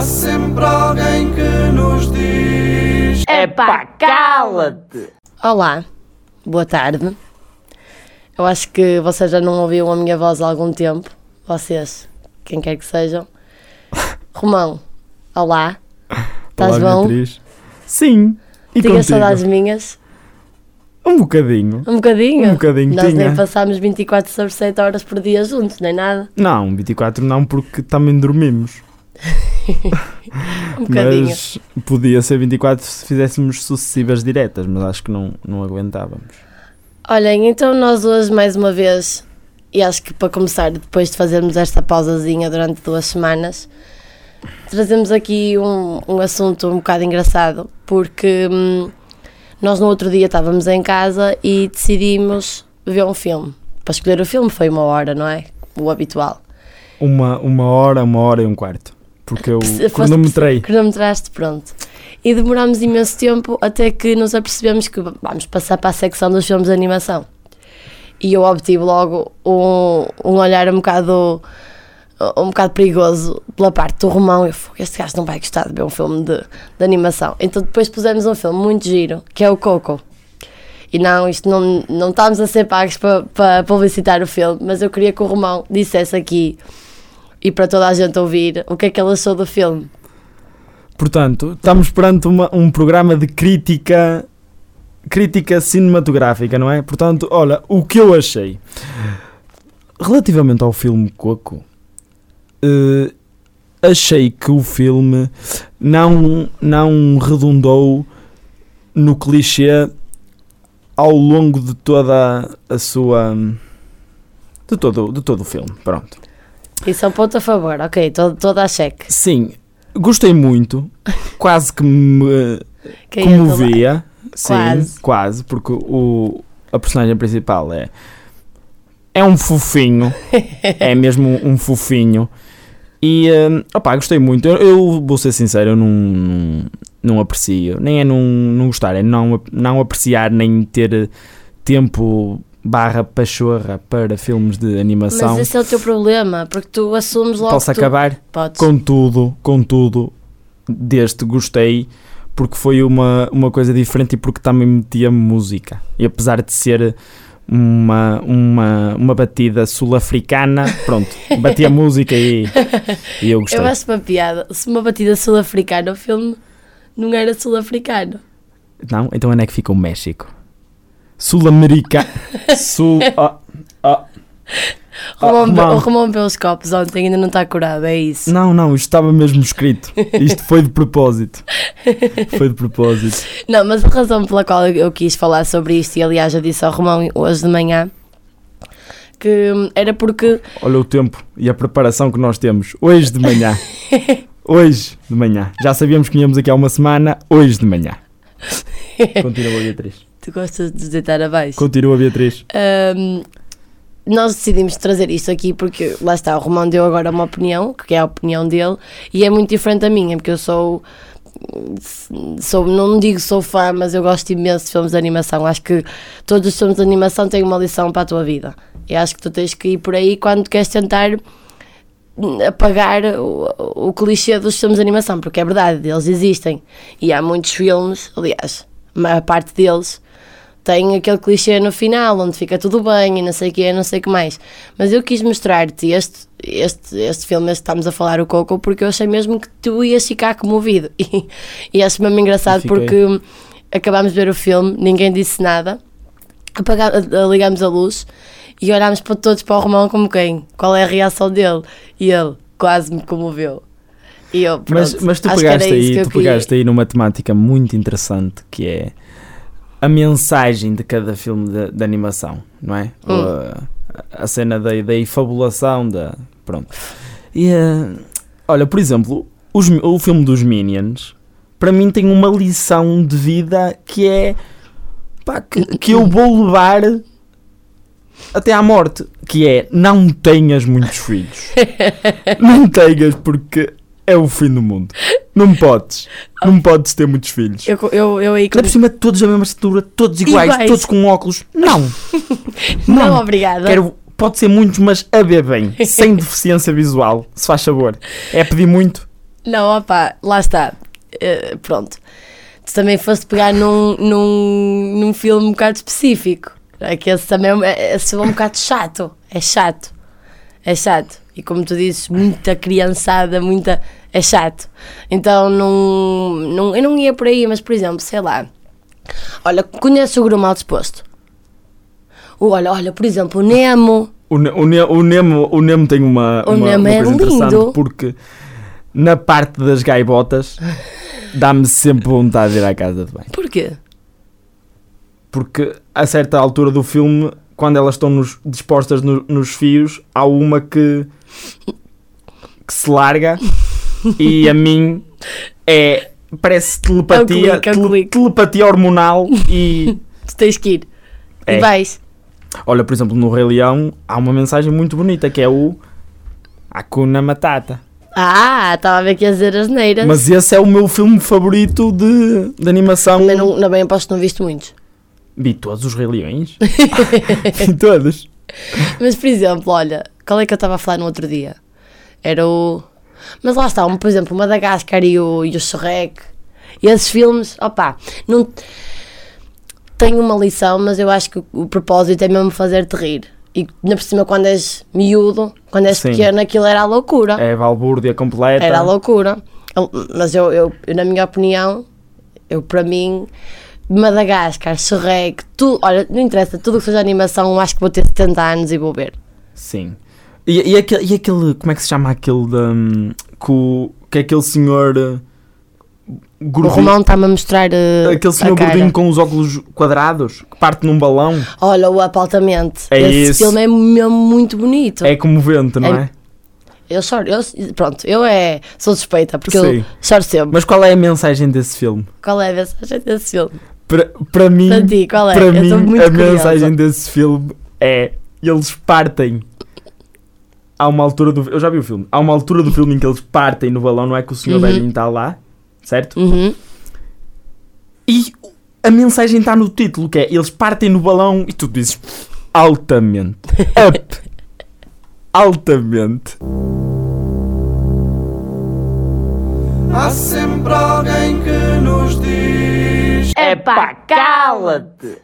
Há sempre alguém que nos diz: Epá, cala-te! Olá, boa tarde. Eu acho que vocês já não ouviam a minha voz há algum tempo. Vocês, quem quer que sejam. Romão, olá. Estás Olá, bom? Beatriz. Sim. E Tinhas contigo? saudades minhas? Um bocadinho. Um bocadinho? Um bocadinho Nós tinha. nem passámos 24 sobre 7 horas por dia juntos, nem nada. Não, 24 não, porque também dormimos. Um bocadinho. Mas podia ser 24 se fizéssemos sucessivas diretas, mas acho que não, não aguentávamos. Olhem, então nós hoje, mais uma vez, e acho que para começar, depois de fazermos esta pausazinha durante duas semanas, trazemos aqui um, um assunto um bocado engraçado, porque hum, nós no outro dia estávamos em casa e decidimos ver um filme. Para escolher o filme foi uma hora, não é? O habitual. Uma, uma hora, uma hora e um quarto. Porque eu foste- cronometrei. Cronometraste, pronto. E demorámos imenso tempo até que nos apercebemos que vamos passar para a secção dos filmes de animação. E eu obtive logo um, um olhar um bocado, um bocado perigoso pela parte do Romão. Eu fui, este gajo não vai gostar de ver um filme de, de animação. Então depois pusemos um filme muito giro, que é o Coco. E não, isto não, não estamos a ser pagos para, para publicitar o filme, mas eu queria que o Romão dissesse aqui e para toda a gente ouvir o que é que ele achou do filme. Portanto, estamos perante uma- um programa de crítica crítica cinematográfica, não é? Portanto, olha, o que eu achei relativamente ao filme Coco, eh, achei que o filme não, não redundou no clichê ao longo de toda a sua de todo, de todo o filme, pronto. Isso é um ponto a favor, ok, todo, toda a cheque. Sim, gostei muito, quase que me Quem é comovia. Sim, Quase. quase. porque o, a personagem principal é é um fofinho, é mesmo um fofinho. E hum, opá, gostei muito. Eu, eu vou ser sincero, eu não, não, não aprecio, nem é não, não gostar, é não, não apreciar nem ter tempo barra pachorra para filmes de animação. Mas esse é o teu problema, porque tu assumes logo. Posso acabar? Podes. Contudo, contudo, deste gostei porque foi uma, uma coisa diferente e porque também metia música. E apesar de ser uma, uma, uma batida sul-africana, pronto, batia música e, e eu gostei. Eu acho uma piada. Se uma batida sul-africana, o filme não era sul-africano. Não? Então onde é que fica o México? Sul-Americano. Sul. ah, ah. Ah, Romão, Romão. o Romão pelos copos ontem ainda não está curado, é isso. Não, não, isto estava mesmo escrito. Isto foi de propósito. Foi de propósito. Não, mas a razão pela qual eu- eu quis falar sobre isto, e aliás já disse ao Romão hoje de manhã, que era porque Olha o tempo e a preparação que nós temos hoje de manhã. Hoje de manhã. Já sabíamos que íamos aqui há uma semana, hoje de manhã. Continua, Beatriz. Tu gostas de deitar abaixo. Continua, Beatriz. Hum, nós decidimos trazer isto aqui porque lá está, o Romão deu agora uma opinião, que é a opinião dele, e é muito diferente da minha, porque eu sou. sou não digo sou fã, mas eu gosto imenso de filmes de animação. Acho que todos os filmes de animação têm uma lição para a tua vida. E acho que tu tens que ir por aí quando queres tentar apagar o, o clichê dos filmes de animação, porque é verdade, eles existem. E há muitos filmes, aliás, a maior parte deles tem aquele clichê no final, onde fica tudo bem e não sei o que, não sei o que mais. Mas eu quis mostrar-te este, este, este filme, este que estamos a falar, o Coco, porque eu achei mesmo que tu ias ficar comovido. E, e acho mesmo engraçado porque acabámos de ver o filme, ninguém disse nada, apaga- ligámos a luz e olhámos para todos para o Romão como quem? Qual é a reação dele? E ele quase me comoveu. Eu, Mas, pronto, mas tu que era pegaste aí, tu pegaste aí numa temática muito interessante que é a mensagem de cada filme de, de animação, não é? Hum. A, a cena da, da efabulação, da. Pronto. E, eh, olha, por exemplo, os o filme dos Minions, para mim tem uma lição de vida que é. pá, que, que eu vou levar até à morte, que é não tenhas muitos filhos. não tenhas porque é o fim do mundo. Não podes. Não podes ter muitos filhos. Eu, eu, eu aí por cima todos da mesma estatura, todos iguais, Iguais. todos com óculos. Não. Não, obrigada. Quero, pode ser muitos, mas a ver bem, sem deficiência visual, se faz favor. É pedir muito. Não, opá, lá está. Eh, pronto. Tu também foste pegar num, num, num filme um bocado específico. É que esse também é, esse é um bocado chato. É chato. É chato. E como tu dizes, muita criançada, muita. É chato. Então não, não, eu não ia por aí, mas por exemplo, sei lá. Olha, conheces o Mal Disposto? O- Olha, olha, por exemplo, o Nemo. O, o, Ne- o Nemo, o Nemo tem uma, O uma, Nemo uma é lindo. porque na parte das gaivotas dá-me sempre vontade de ir à casa de banho. Porquê? Porque a certa altura do filme, quando elas estão nos- dispostas no- nos fios, há uma que, que se larga e a mim é. Parece telepatia, É clique, é tele- telepatia hormonal e. Tu tens que ir. É. E vais. Olha, por exemplo, no Rei Leão há uma mensagem muito bonita que é o Hakuna Matata. Ah, estava a ver que ia dizer as neiras. Mas esse é o meu filme favorito de, de animação. Mas não, não bem aposto que não viste muitos. Vi todos os Rei Leões. Vi todos. Mas, por exemplo, olha, qual é que eu estava a falar no outro dia? Era o. Mas lá está, um, por exemplo, o Madagascar e o, e o Shrek. E esses filmes, opá, não. Tem uma lição, mas eu acho que o, propósito é mesmo fazer-te rir. E ainda por cima, quando és miúdo, quando és Sim. pequeno, aquilo era a loucura. É balbúrdia completa. Era a loucura. Mas eu, eu, eu, na minha opinião, eu para mim, Madagascar, Shrek, tudo, olha, não interessa, tudo que seja animação, acho que vou ter 70 anos e vou ver. Sim. E, e, aquele, e aquele. Como é que se chama aquele da. hum, Que, o- que é aquele senhor. uh, O Gordinho, Romão está-me a mostrar uh, aquele senhor gordinho com os óculos quadrados que parte num balão. Olha, o Apaltamente. É Esse isso. filme é mesmo muito bonito. É comovente, não É- é? Eu choro, eu, pronto, eu é, sou suspeita, porque Sim. eu choro sempre. Mas qual é a mensagem desse filme? Qual é a mensagem desse filme? Para, para mim, Para ti, qual é? para mim a curiosa. mensagem desse filme é eles partem. Há uma altura do eu já vi o filme. Há uma altura do filme em que eles partem no balão, não é que o senhor Uhum. velhinho está lá, certo? Uhum. E a mensagem está no título, que é eles partem no balão e tu dizes altamente. Up. altamente. Há sempre alguém que nos diz. Epá, cala-te!